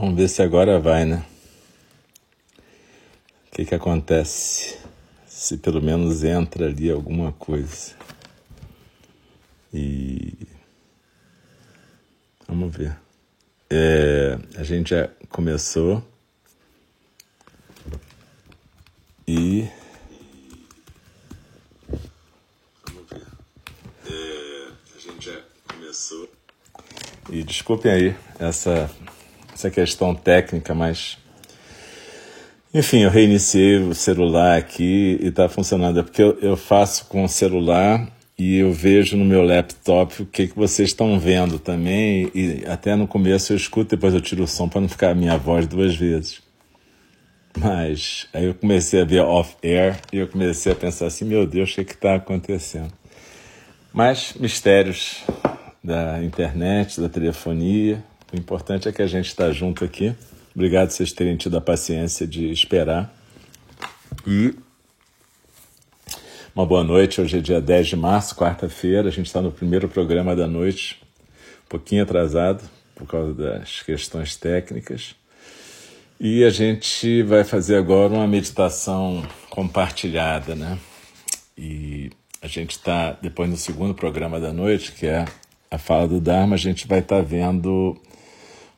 Vamos ver se agora vai, né? O que que acontece? Se pelo menos entra ali alguma coisa. E vamos ver. É, a gente já começou e vamos ver. É, a gente já começou e desculpem aí essa essa questão técnica, mas enfim, eu reiniciei o celular aqui e está funcionando. É porque eu, eu, faço com o celular e eu vejo no meu laptop o que, que vocês estão vendo também. E até no começo eu escuto, depois eu tiro o som para não ficar a minha voz duas vezes. Mas aí eu comecei a ver off-air e eu comecei a pensar assim: meu Deus, o que está acontecendo? Mas mistérios da internet, da telefonia, o importante é que a gente está junto aqui. Obrigado vocês terem tido a paciência de esperar. E uma boa noite. Hoje é dia 10 de março, quarta-feira. A gente está no primeiro programa da noite, um pouquinho atrasado por causa das questões técnicas. E a gente vai fazer agora uma meditação compartilhada, né? E a gente está, depois no segundo programa da noite, que é a fala do Dharma, a gente vai estar tá vendo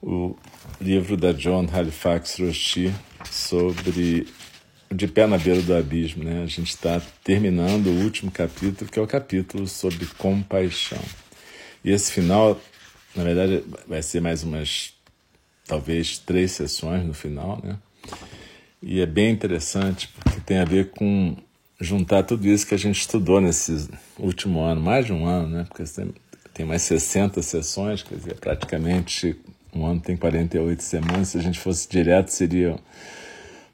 o livro da John Halifax Roshi sobre De Pé na Beira do Abismo. Né? A gente está terminando o último capítulo, que é o capítulo sobre compaixão. E esse final, na verdade, vai ser mais umas, talvez, três sessões no final, né? E é bem interessante, porque tem a ver com juntar tudo isso que a gente estudou nesse último ano, mais de um ano, né? Porque tem mais 60 sessões, quer dizer, praticamente um ano tem 48 semanas, se a gente fosse direto, seria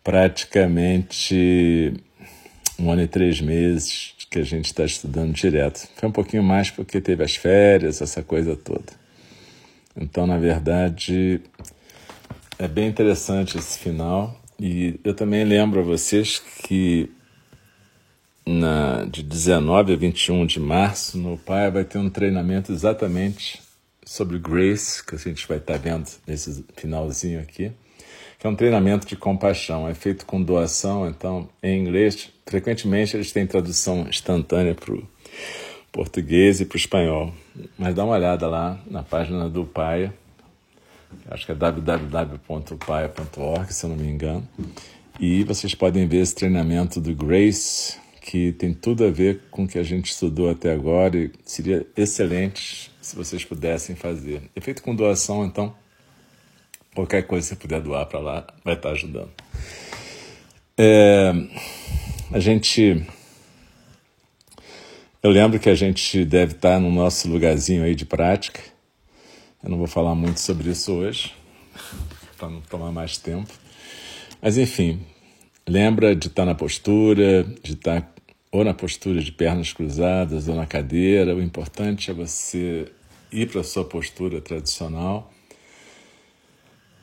praticamente um ano e três meses que a gente está estudando direto. Foi um pouquinho mais porque teve as férias, essa coisa toda. Então, na verdade, é bem interessante esse final. E eu também lembro a vocês que na, de 19 a 21 de março, no PAI, vai ter um treinamento exatamente sobre Grace, que a gente vai estar vendo nesse finalzinho aqui, que é um treinamento de compaixão. É feito com doação, então, em inglês, frequentemente eles têm tradução instantânea para o português e para o espanhol. Mas dá uma olhada lá na página do Paia, acho que é www.paia.org, se eu não me engano, e vocês podem ver esse treinamento do Grace, que tem tudo a ver com o que a gente estudou até agora e seria excelente se vocês pudessem fazer. É feito com doação, então qualquer coisa que você puder doar para lá vai estar ajudando. É, a gente. Eu lembro que a gente deve estar no nosso lugarzinho aí de prática. Eu não vou falar muito sobre isso hoje, para não tomar mais tempo. Mas enfim, lembra de estar na postura, de estar ou na postura de pernas cruzadas ou na cadeira. O importante é você ir para a sua postura tradicional.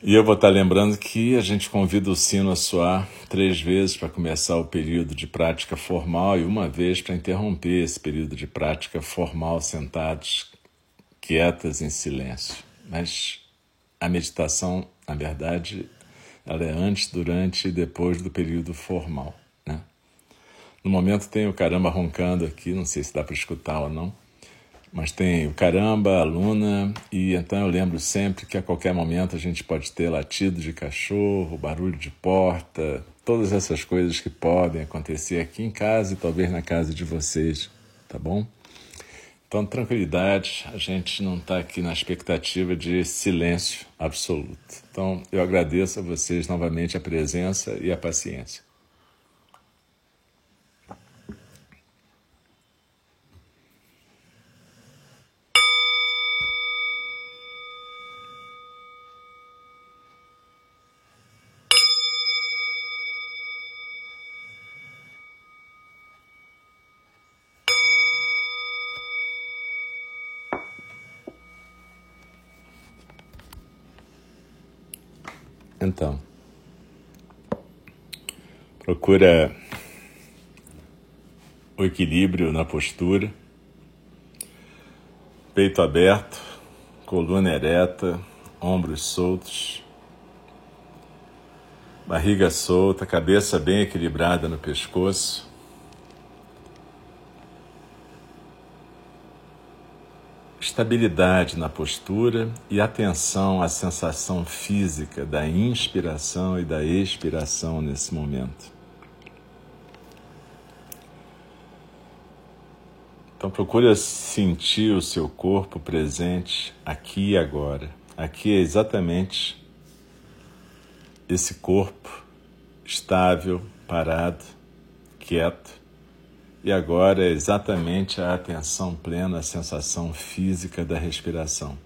E eu vou estar lembrando que a gente convida o sino a soar três vezes para começar o período de prática formal e uma vez para interromper esse período de prática formal sentados, quietas em silêncio. Mas a meditação, na verdade, ela é antes, durante e depois do período formal. No momento tem o caramba roncando aqui, não sei se dá para escutar ou não. Mas tem o caramba, a Luna, e então eu lembro sempre que a qualquer momento a gente pode ter latido de cachorro, barulho de porta, todas essas coisas que podem acontecer aqui em casa e talvez na casa de vocês, tá bom? Então, tranquilidade, a gente não está aqui na expectativa de silêncio absoluto. Então, eu agradeço a vocês novamente a presença e a paciência. Então, procura o equilíbrio na postura, peito aberto, coluna ereta, ombros soltos, Barriga solta, cabeça bem equilibrada no pescoço. Estabilidade na postura e atenção à sensação física da inspiração e da expiração nesse momento. Então procure sentir o seu corpo presente aqui e agora. Aqui é exatamente esse corpo estável, parado, quieto. E agora é exatamente a atenção plena, a sensação física da respiração.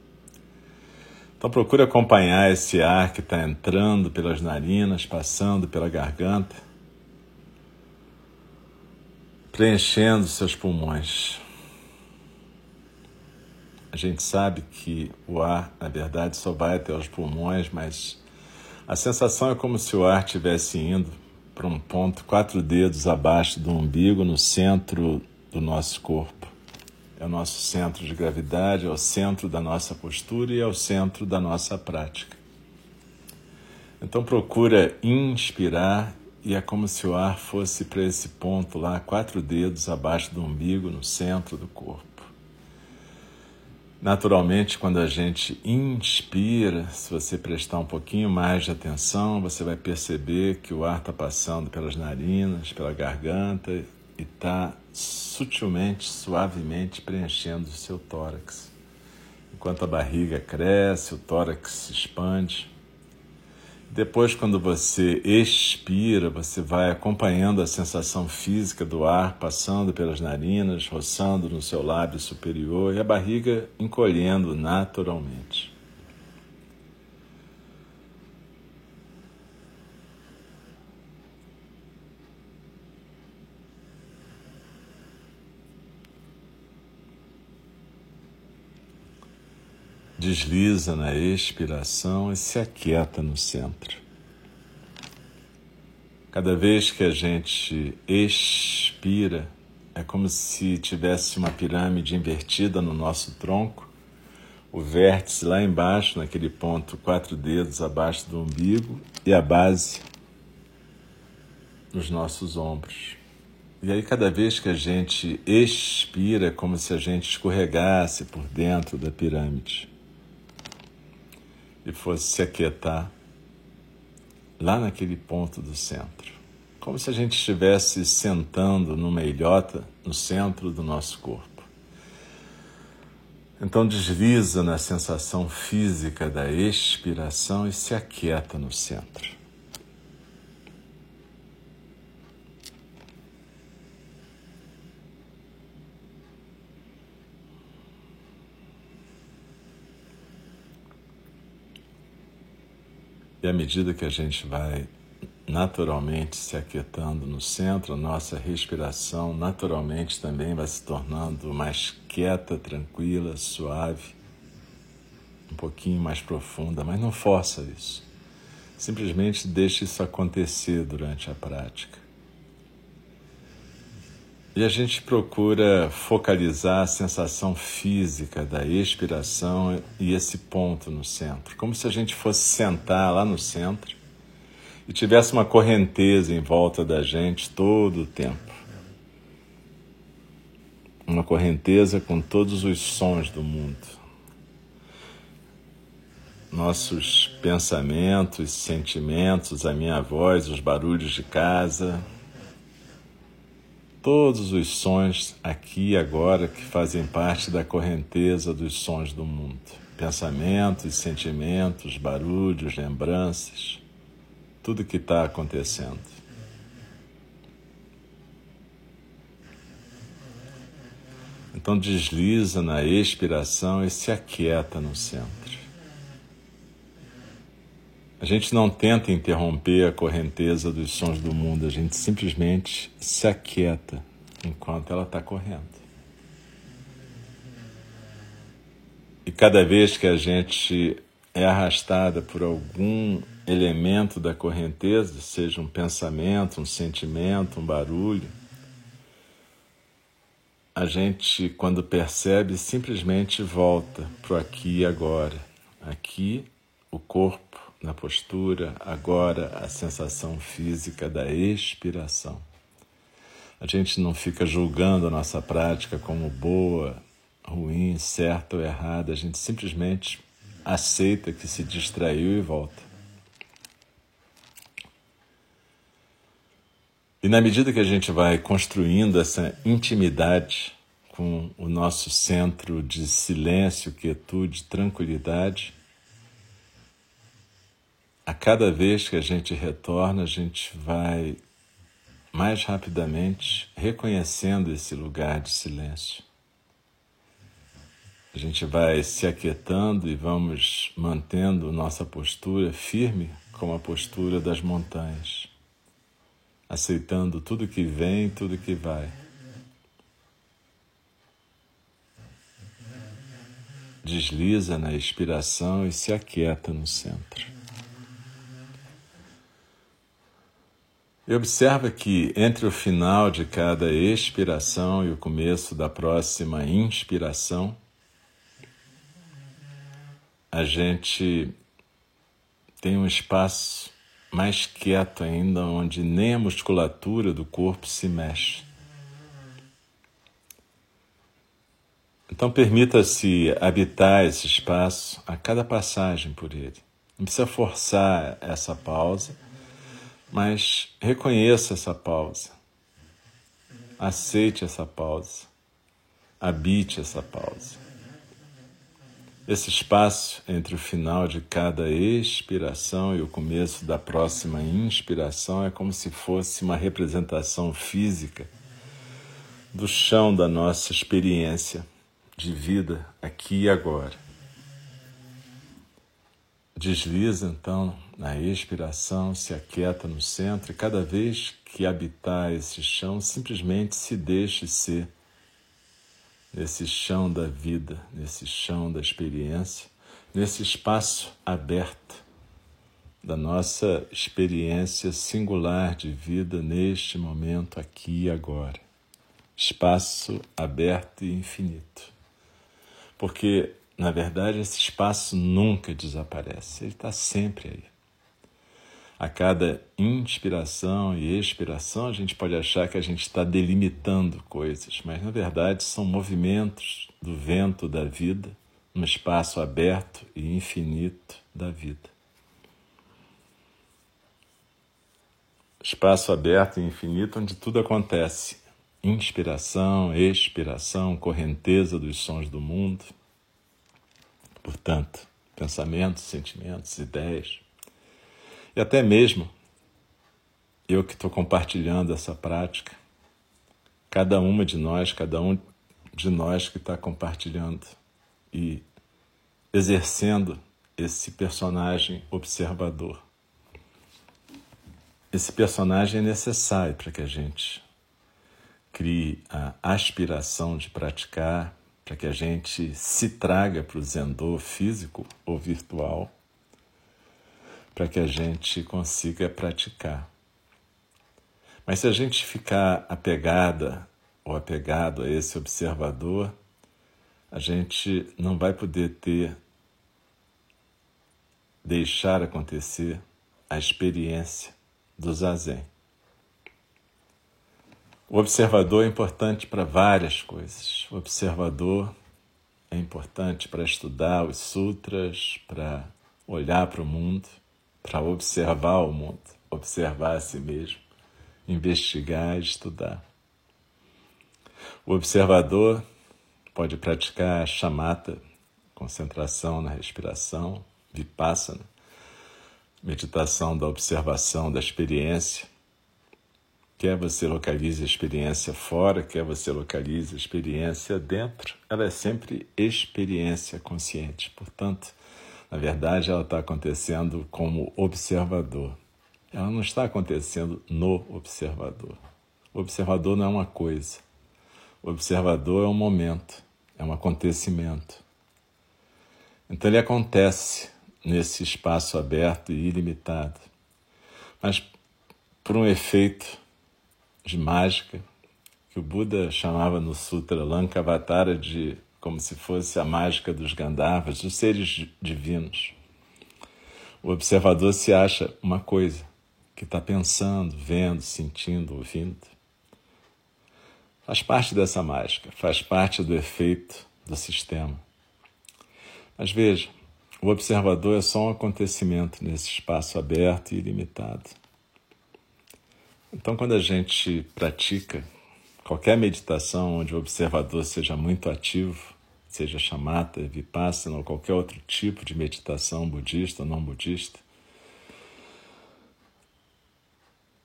Então procure acompanhar esse ar que está entrando pelas narinas, passando pela garganta, preenchendo seus pulmões. A gente sabe que o ar, na verdade, só vai até os pulmões, mas a sensação é como se o ar estivesse indo para um ponto quatro dedos abaixo do umbigo, no centro do nosso corpo. É o nosso centro de gravidade, é o centro da nossa postura e é o centro da nossa prática. Então procura inspirar e é como se o ar fosse para esse ponto lá, quatro dedos abaixo do umbigo, no centro do corpo. Naturalmente, quando a gente inspira, se você prestar um pouquinho mais de atenção, você vai perceber que o ar está passando pelas narinas, pela garganta e está sutilmente, suavemente preenchendo o seu tórax. Enquanto a barriga cresce, o tórax se expande. Depois, quando você expira, você vai acompanhando a sensação física do ar passando pelas narinas, roçando no seu lábio superior e a barriga encolhendo naturalmente. Desliza na expiração e se aquieta no centro. Cada vez que a gente expira, é como se tivesse uma pirâmide invertida no nosso tronco, o vértice lá embaixo, naquele ponto, quatro dedos abaixo do umbigo, e a base nos nossos ombros. E aí, cada vez que a gente expira, é como se a gente escorregasse por dentro da pirâmide e fosse se aquietar lá naquele ponto do centro. Como se a gente estivesse sentando numa ilhota no centro do nosso corpo. Então desliza na sensação física da expiração e se aquieta no centro. E à medida que a gente vai naturalmente se aquietando no centro, a nossa respiração naturalmente também vai se tornando mais quieta, tranquila, suave, um pouquinho mais profunda, mas não força isso. Simplesmente deixe isso acontecer durante a prática. E a gente procura focalizar a sensação física da expiração e esse ponto no centro, como se a gente fosse sentar lá no centro e tivesse uma correnteza em volta da gente todo o tempo. Uma correnteza com todos os sons do mundo. Nossos pensamentos, sentimentos, a minha voz, os barulhos de casa, todos os sons aqui e agora que fazem parte da correnteza dos sons do mundo. Pensamentos, sentimentos, barulhos, lembranças, tudo que está acontecendo. Então desliza na expiração e se aquieta no centro. A gente não tenta interromper a correnteza dos sons do mundo, a gente simplesmente se aquieta enquanto ela está correndo. E cada vez que a gente é arrastada por algum elemento da correnteza, seja um pensamento, um sentimento, um barulho, a gente, quando percebe, simplesmente volta para o aqui e agora. Aqui, o corpo na postura, agora a sensação física da expiração. A gente não fica julgando a nossa prática como boa, ruim, certa ou errada, a gente simplesmente aceita que se distraiu e volta. E na medida que a gente vai construindo essa intimidade com o nosso centro de silêncio, quietude, tranquilidade, a cada vez que a gente retorna, a gente vai mais rapidamente reconhecendo esse lugar de silêncio. A gente vai se aquietando e vamos mantendo nossa postura firme como a postura das montanhas, aceitando tudo que vem, tudo que vai. Desliza na expiração e se aquieta no centro. E observa que entre o final de cada expiração e o começo da próxima inspiração, a gente tem um espaço mais quieto ainda, onde nem a musculatura do corpo se mexe. Então, permita-se habitar esse espaço a cada passagem por ele. Não precisa forçar essa pausa mas reconheça essa pausa. Aceite essa pausa. Habite essa pausa. Esse espaço entre o final de cada expiração e o começo da próxima inspiração é como se fosse uma representação física do chão da nossa experiência de vida aqui e agora. Desliza então na expiração, se aquieta no centro e cada vez que habitar esse chão, simplesmente se deixe ser nesse chão da vida, nesse chão da experiência, nesse espaço aberto da nossa experiência singular de vida neste momento, aqui e agora. Espaço aberto e infinito. Porque na verdade, esse espaço nunca desaparece, ele está sempre aí. A cada inspiração e expiração, a gente pode achar que a gente está delimitando coisas, mas na verdade são movimentos do vento da vida, no espaço aberto e infinito da vida. Espaço aberto e infinito onde tudo acontece. Inspiração, expiração, correnteza dos sons do mundo portanto, pensamentos, sentimentos, ideias. E até mesmo eu que estou compartilhando essa prática, cada uma de nós, cada um de nós que está compartilhando e exercendo esse personagem observador. Esse personagem é necessário para que a gente crie a aspiração de praticar, para que a gente se traga para o Zendô físico ou virtual, para que a gente consiga praticar. Mas se a gente ficar apegada ou apegado a esse observador, a gente não vai poder ter, deixar acontecer a experiência do zazen. O observador é importante para várias coisas. O observador é importante para estudar os sutras, para olhar para o mundo, para observar o mundo, observar a si mesmo, investigar, estudar. O observador pode praticar chamata, concentração na respiração, vipassana, meditação da observação da experiência Quer você localize a experiência fora, quer você localize a experiência dentro, ela é sempre experiência consciente. Portanto, na verdade, ela está acontecendo como observador. Ela não está acontecendo no observador. O observador não é uma coisa. O observador é um momento, é um acontecimento. Então ele acontece nesse espaço aberto e ilimitado. Mas por um efeito de mágica, que o Buda chamava no Sutra Lankavatara de como se fosse a mágica dos Gandharvas, dos seres divinos. O observador se acha uma coisa que está pensando, vendo, sentindo, ouvindo. Faz parte dessa mágica, faz parte do efeito do sistema. Mas veja, o observador é só um acontecimento nesse espaço aberto e ilimitado. Então, quando a gente pratica qualquer meditação onde o observador seja muito ativo, seja chamata, vipassana ou qualquer outro tipo de meditação budista ou não budista,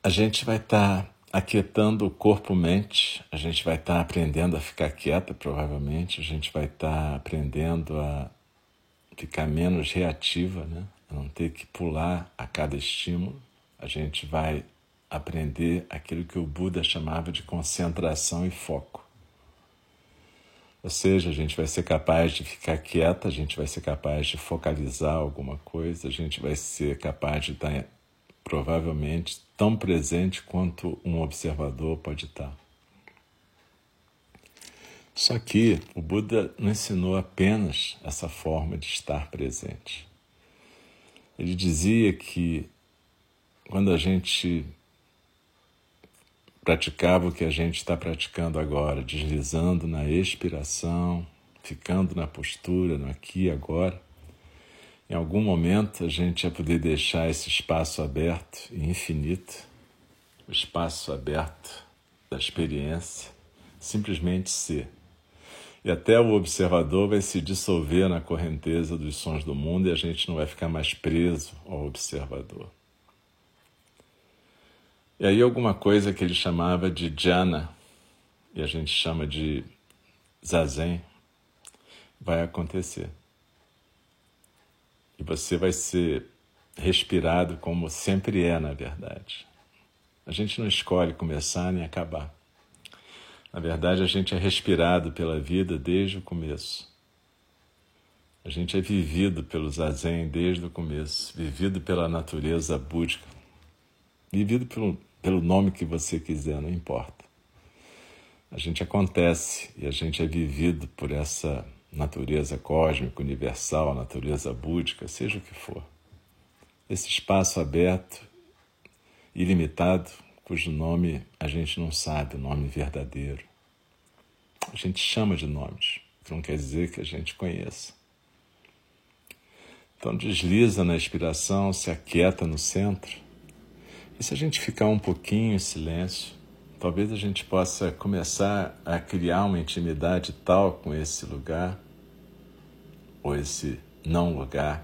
a gente vai estar tá aquietando o corpo-mente, a gente vai estar tá aprendendo a ficar quieta, provavelmente, a gente vai estar tá aprendendo a ficar menos reativa, né? a não ter que pular a cada estímulo, a gente vai aprender aquilo que o Buda chamava de concentração e foco. Ou seja, a gente vai ser capaz de ficar quieta, a gente vai ser capaz de focalizar alguma coisa, a gente vai ser capaz de estar provavelmente tão presente quanto um observador pode estar. Só que o Buda não ensinou apenas essa forma de estar presente. Ele dizia que quando a gente praticava o que a gente está praticando agora, deslizando na expiração, ficando na postura, no aqui e agora, em algum momento a gente ia poder deixar esse espaço aberto e infinito, o espaço aberto da experiência, simplesmente ser. E até o observador vai se dissolver na correnteza dos sons do mundo e a gente não vai ficar mais preso ao observador. E aí alguma coisa que ele chamava de jhana, e a gente chama de zazen, vai acontecer. E você vai ser respirado como sempre é, na verdade. A gente não escolhe começar nem acabar. Na verdade, a gente é respirado pela vida desde o começo. A gente é vivido pelo zazen desde o começo, vivido pela natureza búdica, vivido pelo pelo nome que você quiser, não importa. A gente acontece e a gente é vivido por essa natureza cósmica, universal, natureza búdica, seja o que for. Esse espaço aberto, ilimitado, cujo nome a gente não sabe, o nome verdadeiro. A gente chama de nomes, que não quer dizer que a gente conheça. Então desliza na inspiração, se aquieta no centro e se a gente ficar um pouquinho em silêncio, talvez a gente possa começar a criar uma intimidade tal com esse lugar, ou esse não lugar,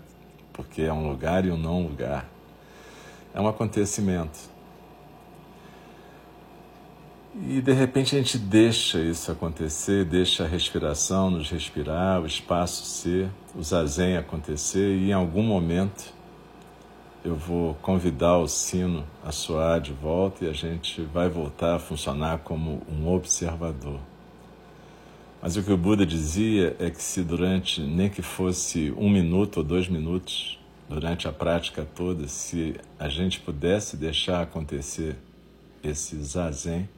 porque é um lugar e um não lugar. É um acontecimento. E de repente a gente deixa isso acontecer, deixa a respiração nos respirar, o espaço ser, o zazen acontecer, e em algum momento eu vou convidar o sino a soar de volta e a gente vai voltar a funcionar como um observador. Mas o que o Buda dizia é que se durante, nem que fosse um minuto ou dois minutos, durante a prática toda, se a gente pudesse deixar acontecer esse zazen,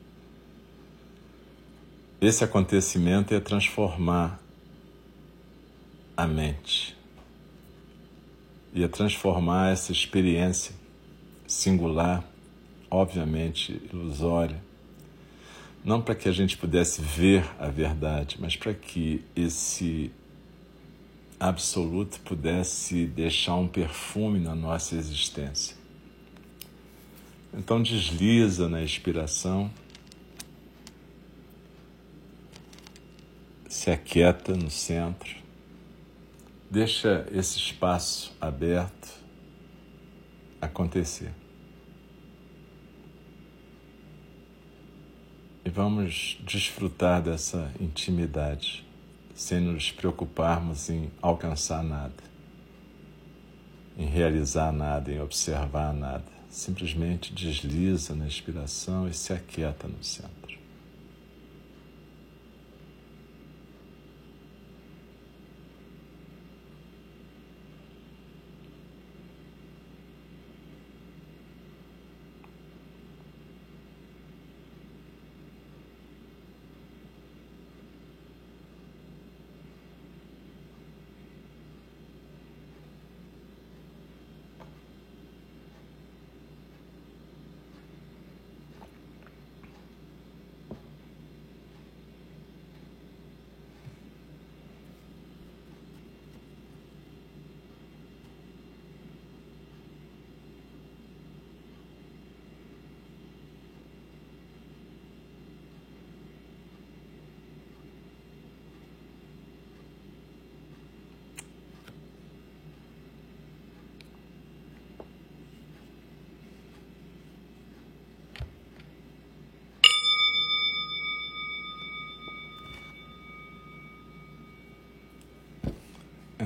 esse acontecimento ia transformar a mente ia transformar essa experiência singular, obviamente ilusória, não para que a gente pudesse ver a verdade, mas para que esse absoluto pudesse deixar um perfume na nossa existência. Então desliza na inspiração, se aquieta no centro, Deixa esse espaço aberto acontecer. E vamos desfrutar dessa intimidade, sem nos preocuparmos em alcançar nada, em realizar nada, em observar nada. Simplesmente desliza na inspiração e se aquieta no centro.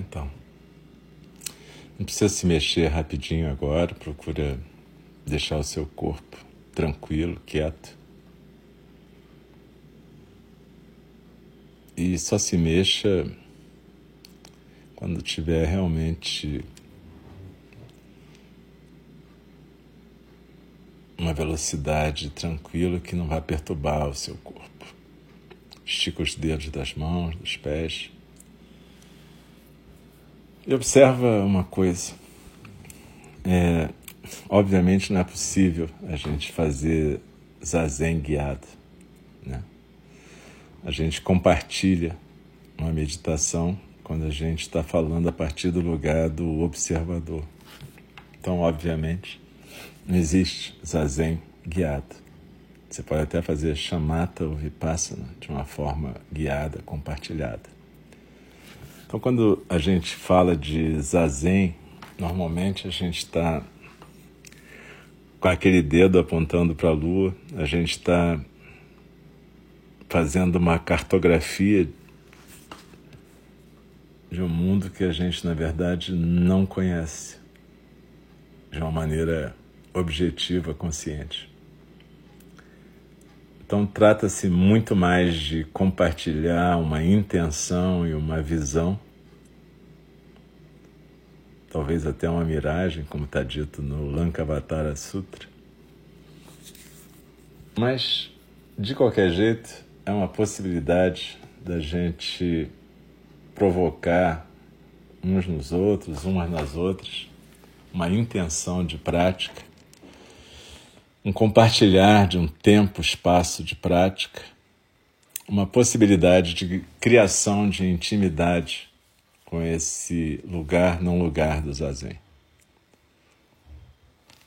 Então, não precisa se mexer rapidinho agora, procura deixar o seu corpo tranquilo, quieto. E só se mexa quando tiver realmente uma velocidade tranquila que não vai perturbar o seu corpo. Estica os dedos das mãos, dos pés. E observa uma coisa. É, obviamente não é possível a gente fazer zazen guiado. Né? A gente compartilha uma meditação quando a gente está falando a partir do lugar do observador. Então, obviamente, não existe zazen guiado. Você pode até fazer chamata ou vipassana de uma forma guiada, compartilhada. Então, quando a gente fala de zazen, normalmente a gente está com aquele dedo apontando para a lua, a gente está fazendo uma cartografia de um mundo que a gente, na verdade, não conhece de uma maneira objetiva, consciente. Então, trata-se muito mais de compartilhar uma intenção e uma visão, talvez até uma miragem, como está dito no Lankavatara Sutra. Mas, de qualquer jeito, é uma possibilidade da gente provocar uns nos outros, umas nas outras, uma intenção de prática um compartilhar de um tempo, espaço de prática, uma possibilidade de criação de intimidade com esse lugar, não lugar do zazen.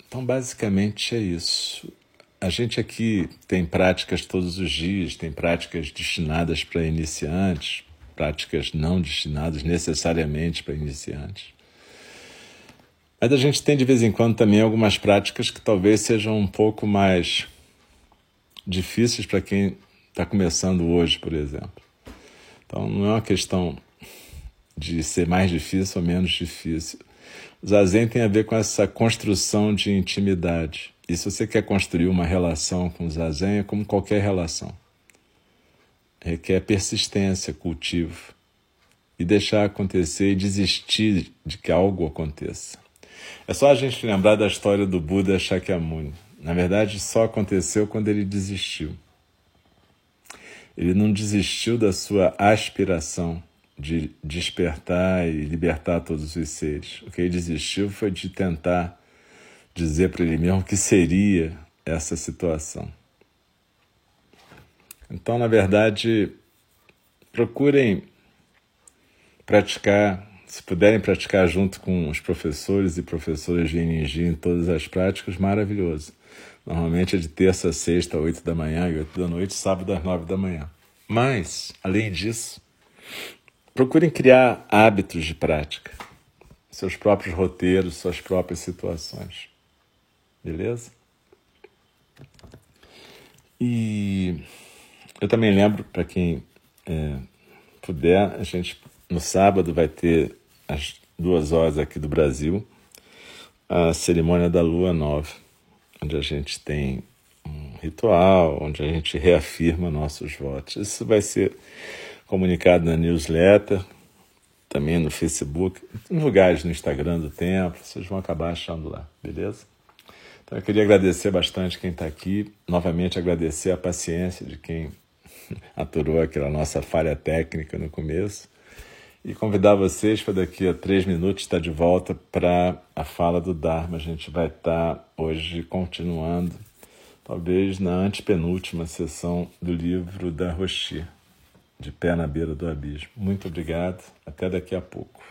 Então, basicamente é isso. A gente aqui tem práticas todos os dias, tem práticas destinadas para iniciantes, práticas não destinadas necessariamente para iniciantes. Mas a gente tem de vez em quando também algumas práticas que talvez sejam um pouco mais difíceis para quem está começando hoje, por exemplo. Então não é uma questão de ser mais difícil ou menos difícil. O zazen tem a ver com essa construção de intimidade. E se você quer construir uma relação com o zazen, é como qualquer relação. Requer persistência, cultivo. E deixar acontecer e desistir de que algo aconteça. É só a gente lembrar da história do Buda Shakyamuni. Na verdade, só aconteceu quando ele desistiu. Ele não desistiu da sua aspiração de despertar e libertar todos os seres. O que ele desistiu foi de tentar dizer para ele mesmo que seria essa situação. Então, na verdade, procurem praticar se puderem praticar junto com os professores e professoras de NG em todas as práticas, maravilhoso. Normalmente é de terça a sexta, oito da manhã e oito da noite, sábado às nove da manhã. Mas, além disso, procurem criar hábitos de prática, seus próprios roteiros, suas próprias situações. Beleza? E eu também lembro, para quem é, puder, a gente no sábado vai ter às duas horas aqui do Brasil, a cerimônia da Lua Nova, onde a gente tem um ritual, onde a gente reafirma nossos votos. Isso vai ser comunicado na newsletter, também no Facebook, em lugares no Instagram do Templo, vocês vão acabar achando lá, beleza? Então eu queria agradecer bastante quem está aqui, novamente agradecer a paciência de quem aturou aquela nossa falha técnica no começo e convidar vocês para daqui a três minutos estar de volta para a fala do Dharma. A gente vai estar hoje continuando, talvez na antepenúltima sessão do livro da Roshi, De Pé na Beira do Abismo. Muito obrigado, até daqui a pouco.